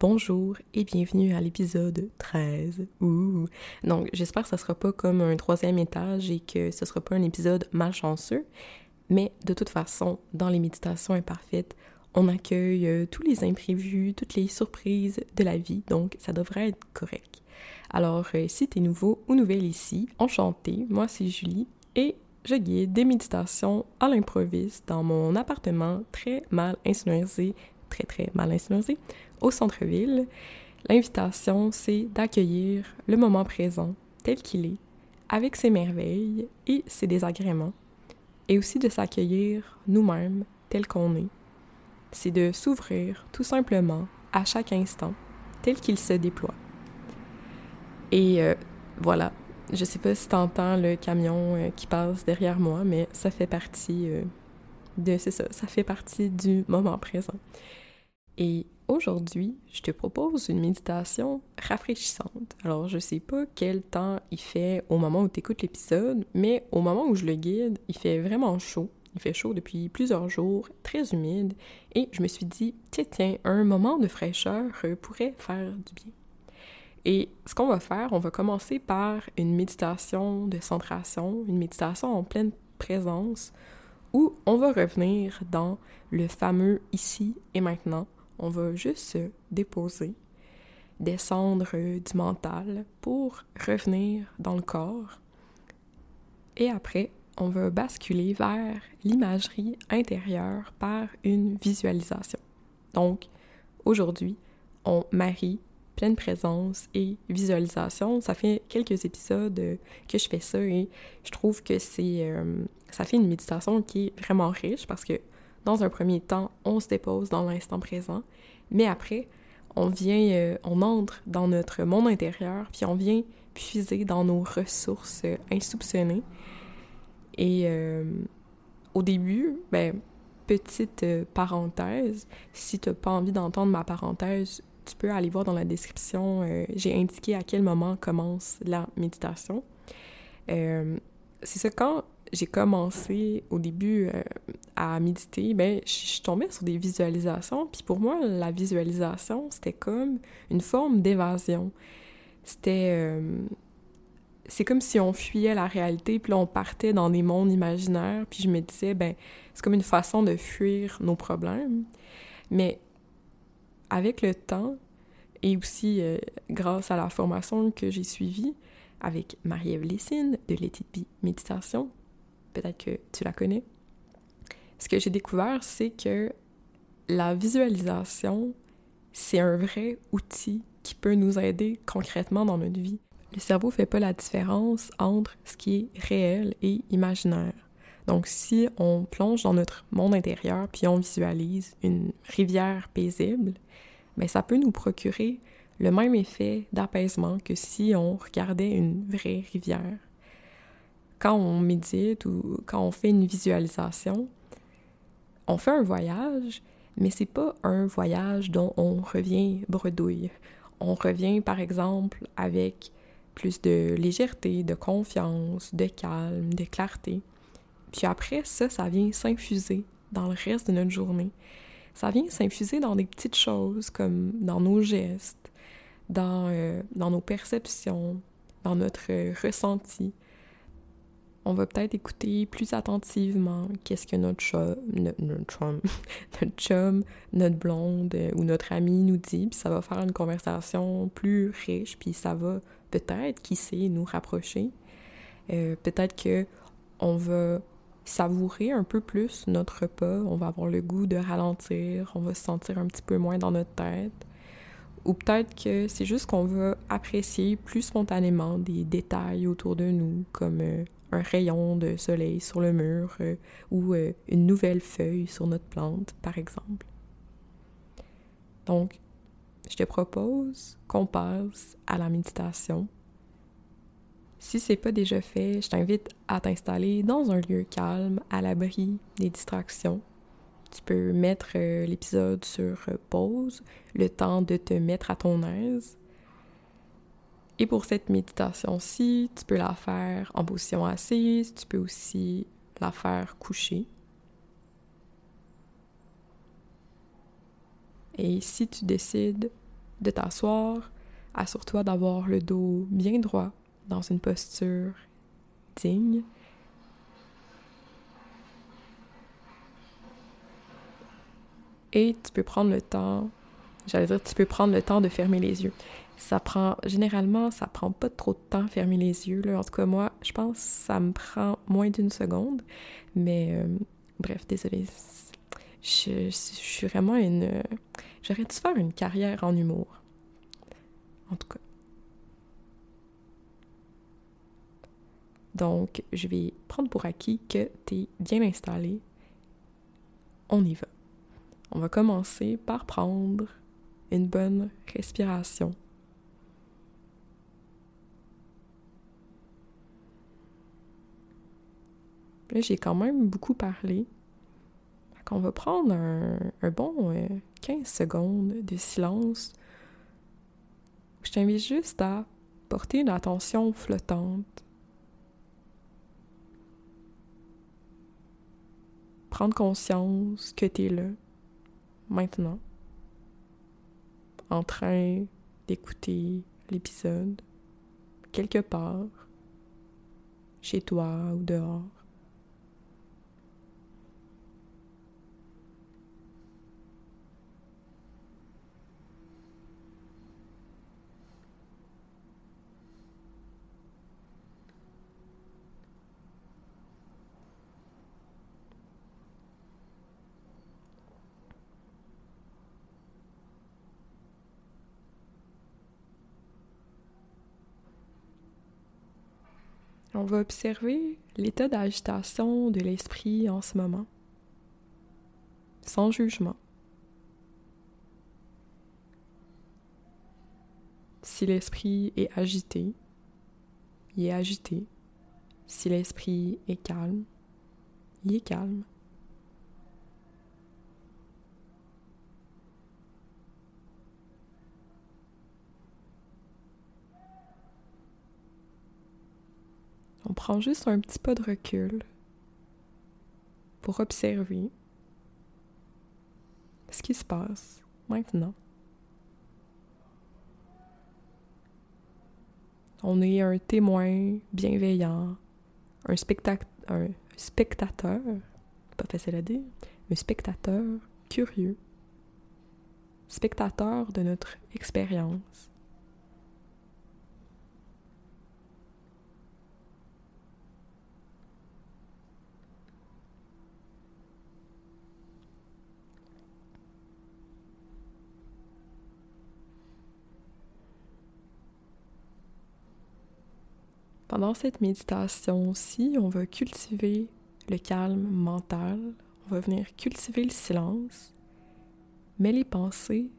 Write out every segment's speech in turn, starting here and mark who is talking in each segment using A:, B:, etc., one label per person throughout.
A: bonjour et bienvenue à l'épisode 13. Ouh. Donc, j'espère que ça sera pas comme un troisième étage et que ce sera pas un épisode malchanceux, mais de toute façon, dans les méditations imparfaites, on accueille euh, tous les imprévus, toutes les surprises de la vie, donc ça devrait être correct. Alors, euh, si tu es nouveau ou nouvelle ici, enchanté, moi c'est Julie et je guide des méditations à l'improviste dans mon appartement très mal insonorisé, très très mal insonorisé, au centre-ville. L'invitation, c'est d'accueillir le moment présent tel qu'il est, avec ses merveilles et ses désagréments, et aussi de s'accueillir nous-mêmes tel qu'on est. C'est de s'ouvrir tout simplement à chaque instant tel qu'il se déploie. Et euh, voilà, je sais pas si t'entends le camion euh, qui passe derrière moi, mais ça fait partie euh, de, c'est ça, ça fait partie du moment présent. Et aujourd'hui, je te propose une méditation rafraîchissante. Alors, je sais pas quel temps il fait au moment où tu écoutes l'épisode, mais au moment où je le guide, il fait vraiment chaud. Il fait chaud depuis plusieurs jours, très humide, et je me suis dit, tiens, tiens, un moment de fraîcheur pourrait faire du bien. Et ce qu'on va faire, on va commencer par une méditation de centration, une méditation en pleine présence, où on va revenir dans le fameux ici et maintenant. On va juste se déposer, descendre du mental pour revenir dans le corps. Et après, on va basculer vers l'imagerie intérieure par une visualisation. Donc, aujourd'hui, on marie pleine présence et visualisation. Ça fait quelques épisodes euh, que je fais ça et je trouve que c'est euh, ça fait une méditation qui est vraiment riche parce que dans un premier temps, on se dépose dans l'instant présent, mais après, on vient, euh, on entre dans notre monde intérieur, puis on vient puiser dans nos ressources insoupçonnées. Et au début, ben, petite parenthèse, si tu n'as pas envie d'entendre ma parenthèse, tu peux aller voir dans la description, euh, j'ai indiqué à quel moment commence la méditation. Euh, c'est ça, quand j'ai commencé au début euh, à méditer, ben, je tombais sur des visualisations, puis pour moi, la visualisation, c'était comme une forme d'évasion. C'était... c'est comme si on fuyait la réalité, puis on partait dans des mondes imaginaires, puis je me disais, ben, c'est comme une façon de fuir nos problèmes. Mais avec le temps et aussi euh, grâce à la formation que j'ai suivie avec Marie-Ève Lessine de Let Méditation, peut-être que tu la connais, ce que j'ai découvert, c'est que la visualisation, c'est un vrai outil qui peut nous aider concrètement dans notre vie. Le cerveau fait pas la différence entre ce qui est réel et imaginaire. Donc, si on plonge dans notre monde intérieur puis on visualise une rivière paisible, mais ça peut nous procurer le même effet d'apaisement que si on regardait une vraie rivière. Quand on médite ou quand on fait une visualisation, on fait un voyage, mais c'est pas un voyage dont on revient bredouille. On revient par exemple avec plus de légèreté, de confiance, de calme, de clarté. Puis après ça, ça vient s'infuser dans le reste de notre journée ça vient s'infuser dans des petites choses comme dans nos gestes, dans, euh, dans nos perceptions, dans notre ressenti. On va peut-être écouter plus attentivement qu'est-ce que notre chum, notre, notre chum, notre blonde euh, ou notre ami nous dit, puis ça va faire une conversation plus riche, puis ça va peut-être, qui sait, nous rapprocher. Euh, peut-être que on va savourer un peu plus notre repas, on va avoir le goût de ralentir, on va se sentir un petit peu moins dans notre tête. Ou peut-être que c'est juste qu'on va apprécier plus spontanément des détails autour de nous, comme euh, un rayon de soleil sur le mur euh, ou euh, une nouvelle feuille sur notre plante, par exemple. Donc, je te propose qu'on passe à la méditation si c'est pas déjà fait, je t'invite à t'installer dans un lieu calme, à l'abri des distractions. Tu peux mettre euh, l'épisode sur pause, le temps de te mettre à ton aise. Et pour cette méditation-ci, tu peux la faire en position assise, tu peux aussi la faire couchée. Et si tu décides de t'asseoir. Assure-toi d'avoir le dos bien droit dans une posture digne. Et tu peux prendre le temps, j'allais dire, tu peux prendre le temps de fermer les yeux. Ça prend, généralement, ça prend pas trop de temps fermer les yeux. Là. En tout cas, moi, je pense que ça me prend moins d'une seconde. Mais euh, bref, désolé. Je, je, suis vraiment une. J'aurais dû faire une carrière en humour. En tout cas. Donc, je vais prendre pour acquis que tu es bien installé. On y va. On va commencer par prendre une bonne respiration Là, j'ai quand même beaucoup parlé. On va prendre un, bon 15 euh, secondes de silence. Je t'invite juste à porter une attention flottante. Prendre conscience que tu es là, maintenant, en train d'écouter l'épisode, quelque part, chez toi ou dehors. On va observer l'état d'agitation de l'esprit en ce moment, sans jugement. Si l'esprit est agité, il est agité. Si l'esprit est calme, il est calme. Prend juste un petit pas de recul pour observer ce qui se passe maintenant. On est un témoin bienveillant, un, un spectateur, pas facile à dire, un spectateur curieux, spectateur de notre expérience. Pendant cette méditation aussi, on va cultiver le calme mental, on va venir cultiver le silence, mais les pensées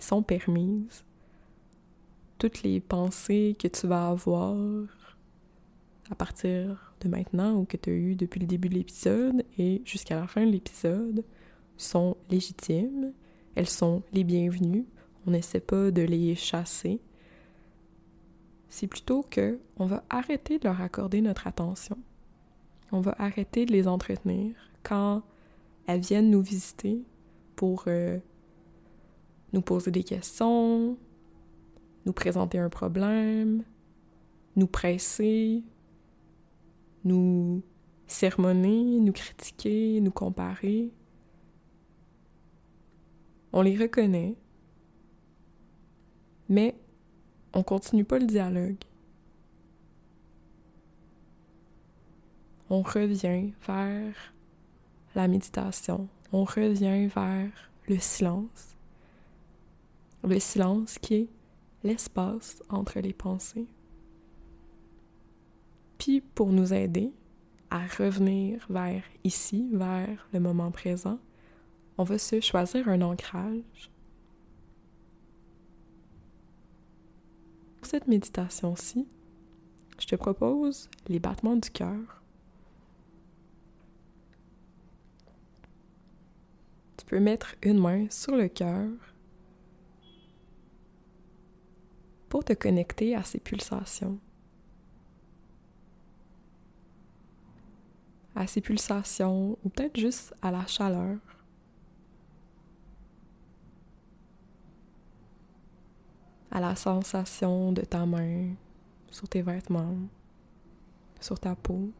A: sont permises. Toutes les pensées que tu vas avoir à partir de maintenant ou que tu as eues depuis le début de l'épisode et jusqu'à la fin de l'épisode sont légitimes, elles sont les bienvenues, on n'essaie pas de les chasser, c'est plutôt que on va arrêter de leur accorder notre attention. On va arrêter de les entretenir quand elles viennent nous visiter pour euh, nous poser des questions, nous présenter un problème, nous presser, nous sermonner, nous critiquer, nous comparer. On les reconnaît, mais on continue pas le dialogue. On revient vers la méditation. On revient vers le silence. Le silence qui est l'espace entre les pensées. Puis pour nous aider à revenir vers ici, vers le moment présent, on va se choisir un ancrage cette méditation-ci, je te propose les battements du cœur. Tu peux mettre une main sur le cœur pour te connecter à ces pulsations. À ces pulsations ou peut-être juste à la chaleur. À la sensation de ta main sur tes vêtements, sur ta peau.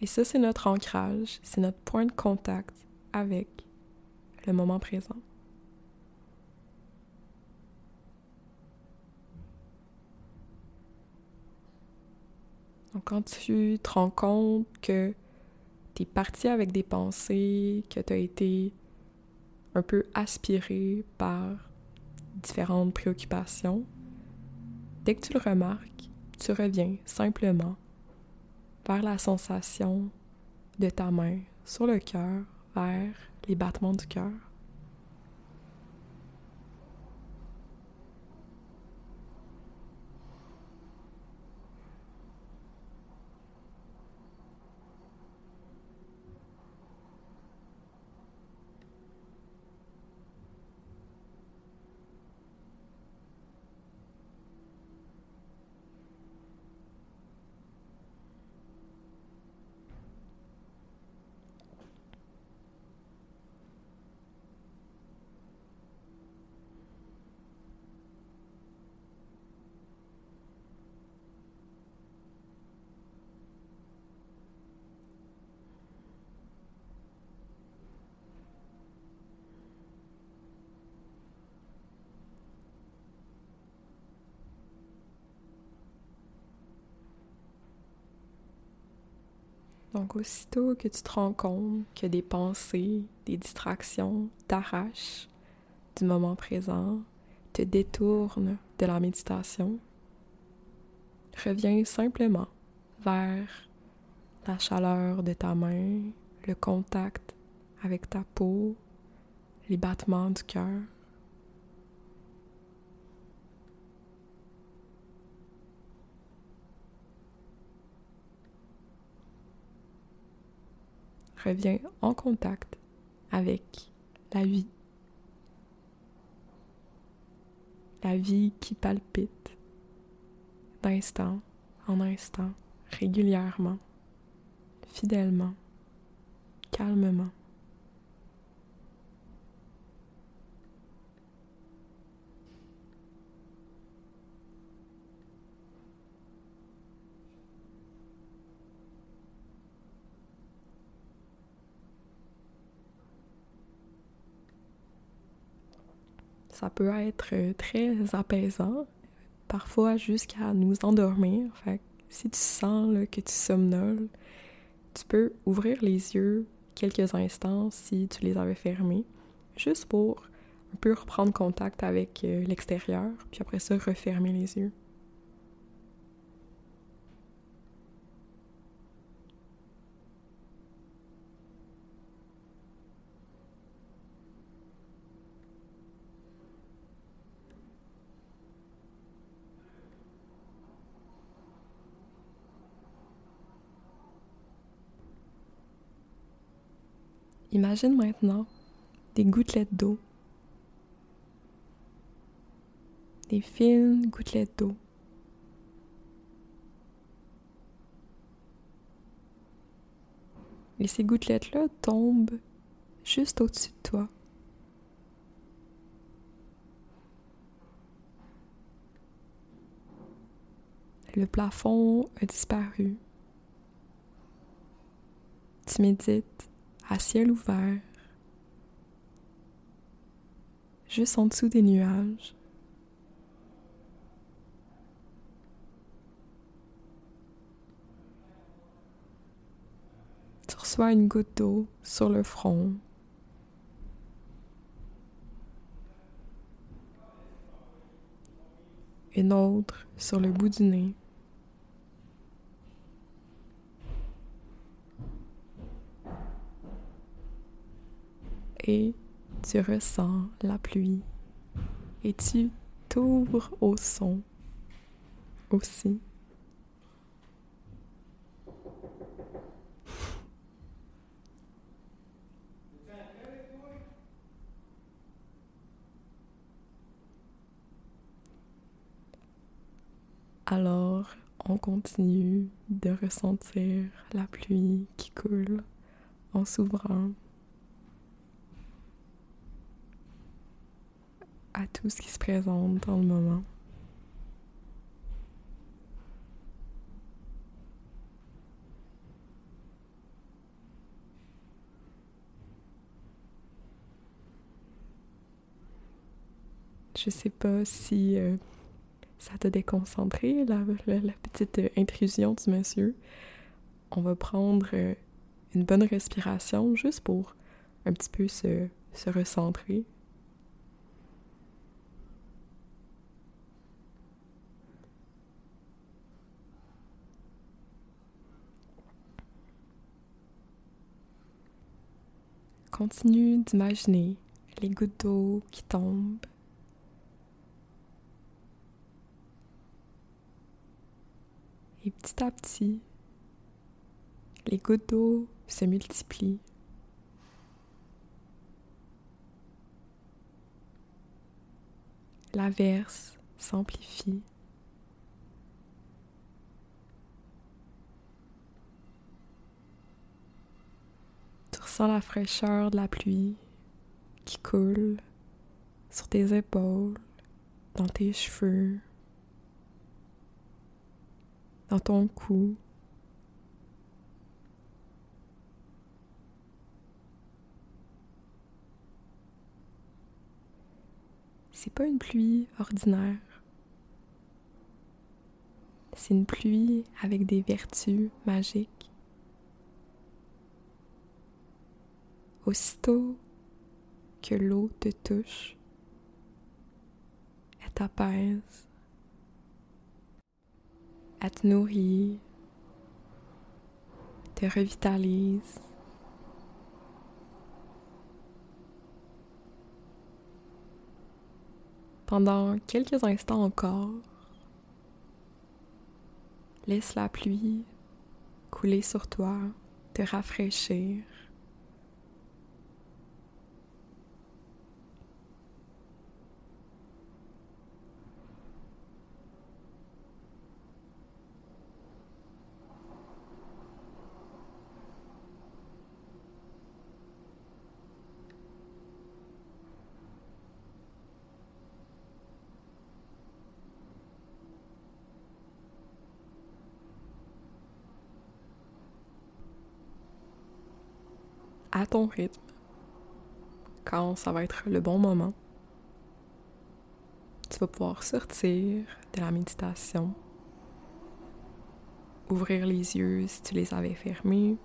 A: Et ça, c'est notre ancrage, c'est notre point de contact avec le moment présent. Donc, quand tu te rends compte que parti avec des pensées, que tu as été un peu aspiré par différentes préoccupations, dès que tu le remarques, tu reviens simplement vers la sensation de ta main sur le cœur, vers les battements du cœur. Donc, aussitôt que tu te rends compte que des pensées, des distractions t'arrachent du moment présent, te détournent de la méditation, reviens simplement vers la chaleur de ta main, le contact avec ta peau, les battements du cœur. Reviens en contact avec la vie. La vie qui palpite d'instant en instant, régulièrement, fidèlement, calmement. Ça peut être très apaisant, parfois jusqu'à nous endormir. Fait si tu sens que tu somnoles, tu peux ouvrir les yeux quelques instants si tu les avais fermés, juste pour un peu reprendre contact avec euh, l'extérieur, puis après ça, refermer les yeux. Imagine maintenant des gouttelettes d'eau. Des fines gouttelettes d'eau. Et ces gouttelettes-là tombent juste au-dessus de toi. Le plafond a disparu. Tu médites à ciel ouvert, juste en dessous des nuages. Tu reçois une goutte d'eau sur le front. Une autre sur le bout du nez. Et tu ressens la pluie et tu t'ouvres au son aussi. Alors, on continue de ressentir la pluie qui coule en s'ouvrant à tout ce qui se présente dans le moment. Je sais pas si euh, ça t'a déconcentré, la, petite euh, intrusion du monsieur. On va prendre euh, une bonne respiration juste pour un petit peu se recentrer. Continue d'imaginer les gouttes d'eau qui tombent Et petit à petit, les gouttes d'eau se multiplient. La verse s'amplifie. Tu la fraîcheur de la pluie qui coule sur tes épaules, dans tes cheveux, dans ton cou. C'est pas une pluie ordinaire. C'est une pluie avec des vertus magiques. Aussitôt que l'eau te touche, elle t'apaise elle te nourrit, te revitalise. Pendant quelques instants encore, laisse la pluie couler sur toi, te rafraîchir. Ton rythme, quand ça va être le bon moment. Tu vas pouvoir sortir de la méditation, ouvrir les yeux si tu les avais fermés.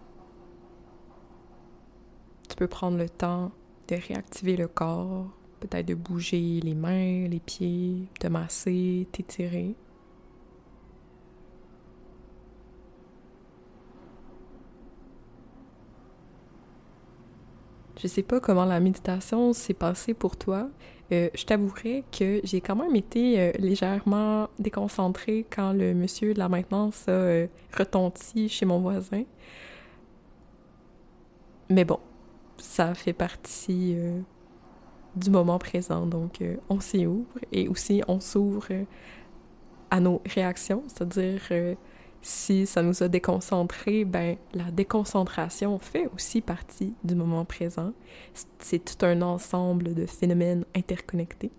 A: Tu peux prendre le temps de réactiver le corps, peut-être de bouger les mains, les pieds, de masser, t'étirer. Je sais pas comment la méditation s'est passée pour toi. Euh, je t'avouerai que j'ai quand même été euh, légèrement déconcentrée quand le monsieur de la maintenance a euh, retenti chez mon voisin. Mais bon, ça fait partie du moment présent, donc on s'y ouvre et aussi on s'ouvre à nos réactions, c'est-à-dire si ça nous a déconcentrés, ben la déconcentration fait aussi partie du moment présent. C'est tout un ensemble de phénomènes interconnectés.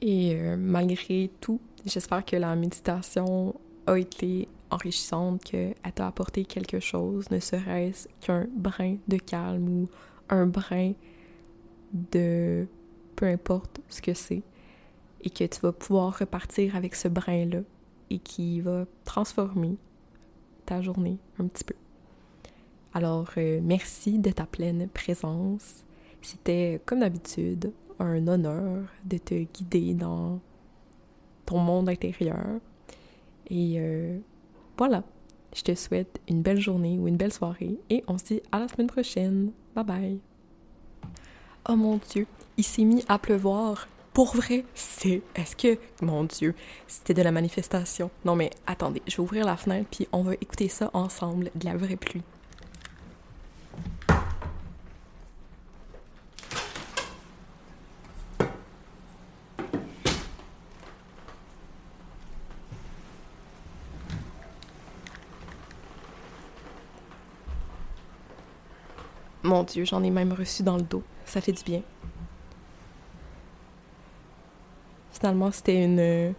A: Et euh, malgré tout, j'espère que la méditation a été enrichissante, qu'elle t'a apporté quelque chose, ne serait-ce qu'un brin de calme ou un brin de peu importe ce que c'est, et que tu vas pouvoir repartir avec ce brin-là et qui va transformer ta journée un petit peu. Alors, euh, merci de ta pleine présence. C'était, comme d'habitude, un honneur de te guider dans ton monde intérieur. Et euh, voilà, je te souhaite une belle journée ou une belle soirée et on se dit à la semaine prochaine. Bye bye. Oh mon Dieu, il s'est mis à pleuvoir pour vrai, c'est. Est-ce que. Mon Dieu, c'était de la manifestation? Non, mais attendez, je vais ouvrir la fenêtre puis on va écouter ça ensemble, de la vraie pluie. Mon Dieu, j'en ai même reçu dans le dos. Ça fait du bien. Finalement, c'était une,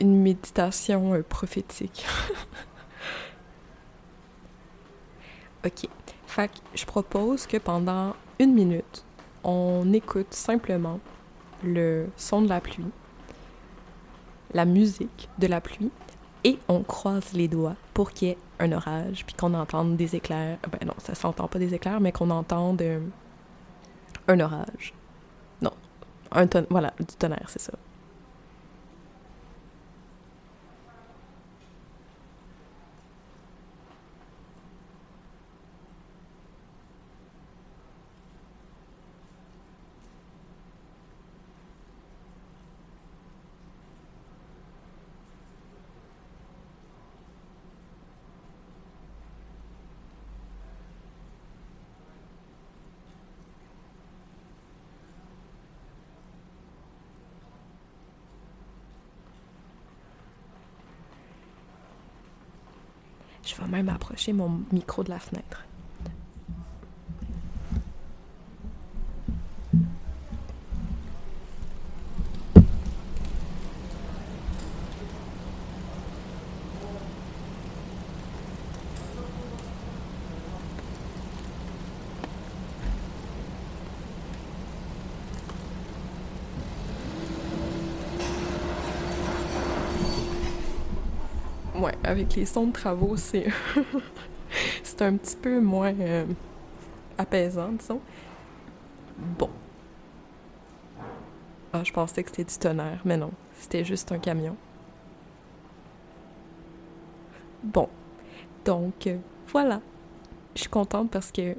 A: une méditation euh, prophétique. ok. Fait que je propose que pendant une minute, on écoute simplement le son de la pluie, la musique de la pluie, et on croise les doigts pour qu'il y ait un orage, puis qu'on entende des éclairs. Ben non, ça s'entend pas des éclairs, mais qu'on entende euh, un orage. Non, un ton... voilà, du tonnerre, c'est ça. Je vais même approcher mon micro de la fenêtre. Avec les sons de travaux, c'est. c'est un petit peu moins euh, apaisant, disons. Bon. Ah, je pensais que c'était du tonnerre, mais non, c'était juste un camion. Bon. Donc, euh, voilà. Je suis contente parce que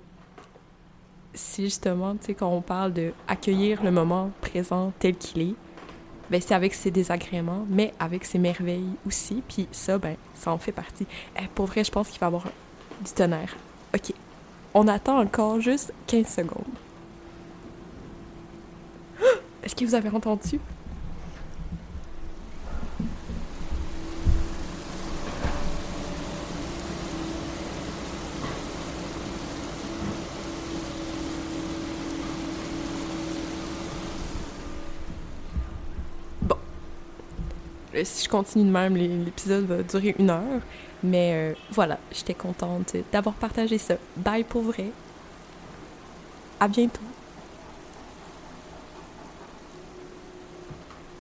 A: si justement, tu sais, quand on parle de accueillir le moment présent tel qu'il est, ben, c'est avec ses désagréments, mais avec ses merveilles aussi. Puis ça, ben, ça en fait partie. Eh, pour vrai, je pense qu'il va y avoir du tonnerre. OK. On attend encore juste 15 secondes. Est-ce que vous avez entendu? Si je continue de même, l'épisode va durer une heure. Mais euh, voilà, j'étais contente d'avoir partagé ça. Bye pour vrai. À bientôt.